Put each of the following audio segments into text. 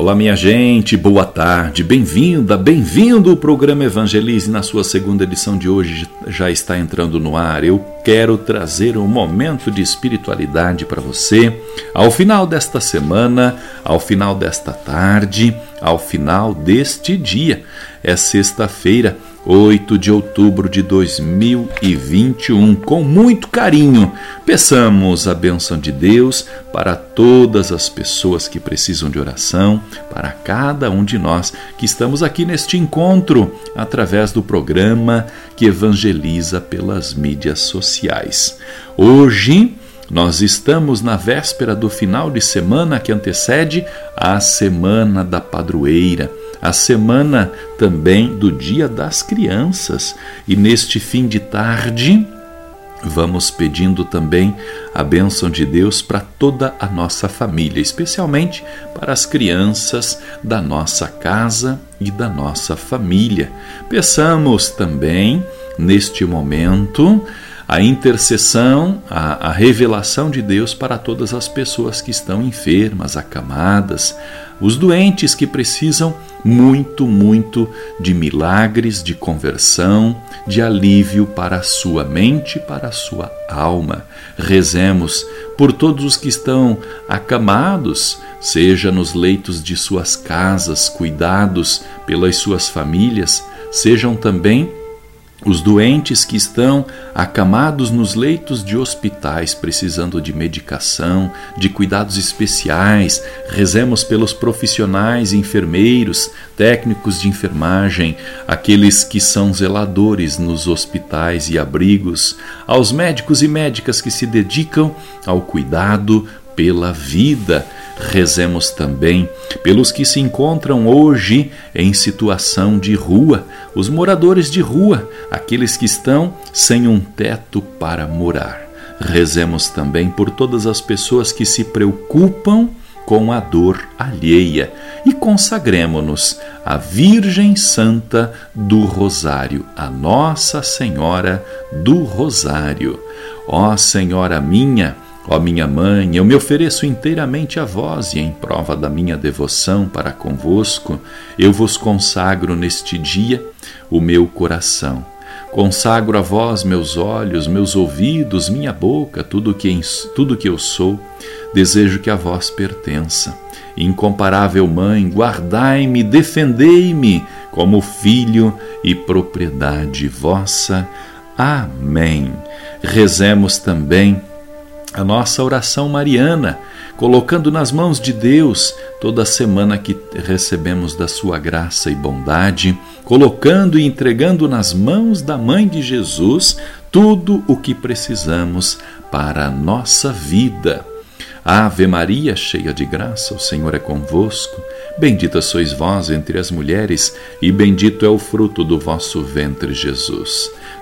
Olá, minha gente, boa tarde, bem-vinda, bem-vindo. O programa Evangelize, na sua segunda edição de hoje, já está entrando no ar. Eu quero trazer um momento de espiritualidade para você ao final desta semana, ao final desta tarde, ao final deste dia. É sexta-feira 8 de outubro de 2021. Com muito carinho, peçamos a bênção de Deus para todas as pessoas que precisam de oração, para cada um de nós que estamos aqui neste encontro através do programa que evangeliza pelas mídias sociais. Hoje, nós estamos na véspera do final de semana que antecede a Semana da Padroeira a semana também do Dia das Crianças. E neste fim de tarde, vamos pedindo também a bênção de Deus para toda a nossa família, especialmente para as crianças da nossa casa e da nossa família. Peçamos também, neste momento, a intercessão, a, a, revelação de Deus para todas as pessoas que estão enfermas, acamadas, os doentes que precisam muito, muito de milagres, de conversão, de alívio para a sua mente, para a sua alma. Rezemos por todos os que estão acamados, seja nos leitos de suas casas, cuidados pelas suas famílias, sejam também os doentes que estão acamados nos leitos de hospitais, precisando de medicação, de cuidados especiais, rezemos pelos profissionais, enfermeiros, técnicos de enfermagem, aqueles que são zeladores nos hospitais e abrigos, aos médicos e médicas que se dedicam ao cuidado pela vida Rezemos também pelos que se encontram hoje em situação de rua, os moradores de rua, aqueles que estão sem um teto para morar. Rezemos também por todas as pessoas que se preocupam com a dor alheia e consagremos-nos à Virgem Santa do Rosário, a Nossa Senhora do Rosário. Ó Senhora minha, Ó minha mãe, eu me ofereço inteiramente a vós e em prova da minha devoção para convosco, eu vos consagro neste dia o meu coração. Consagro a vós meus olhos, meus ouvidos, minha boca, tudo que tudo que eu sou. Desejo que a vós pertença. Incomparável mãe, guardai-me, defendei-me como filho e propriedade vossa. Amém. Rezemos também a nossa oração mariana, colocando nas mãos de Deus toda semana que recebemos da sua graça e bondade, colocando e entregando nas mãos da Mãe de Jesus tudo o que precisamos para a nossa vida. Ave Maria, cheia de graça, o Senhor é convosco. Bendita sois vós entre as mulheres, e bendito é o fruto do vosso ventre, Jesus.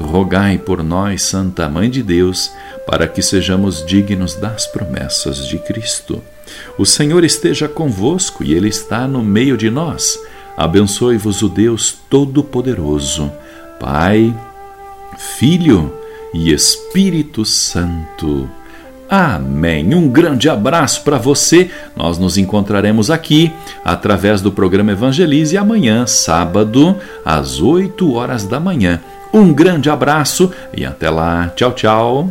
Rogai por nós, Santa Mãe de Deus, para que sejamos dignos das promessas de Cristo. O Senhor esteja convosco e Ele está no meio de nós. Abençoe-vos o Deus Todo-Poderoso, Pai, Filho e Espírito Santo. Amém. Um grande abraço para você. Nós nos encontraremos aqui através do programa Evangelize amanhã, sábado, às 8 horas da manhã. Um grande abraço e até lá. Tchau, tchau.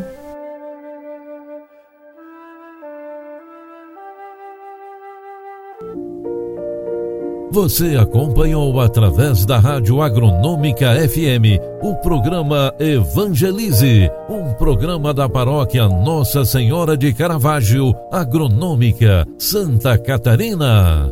Você acompanhou através da Rádio Agronômica FM o programa Evangelize, um programa da paróquia Nossa Senhora de Caravaggio, Agronômica, Santa Catarina.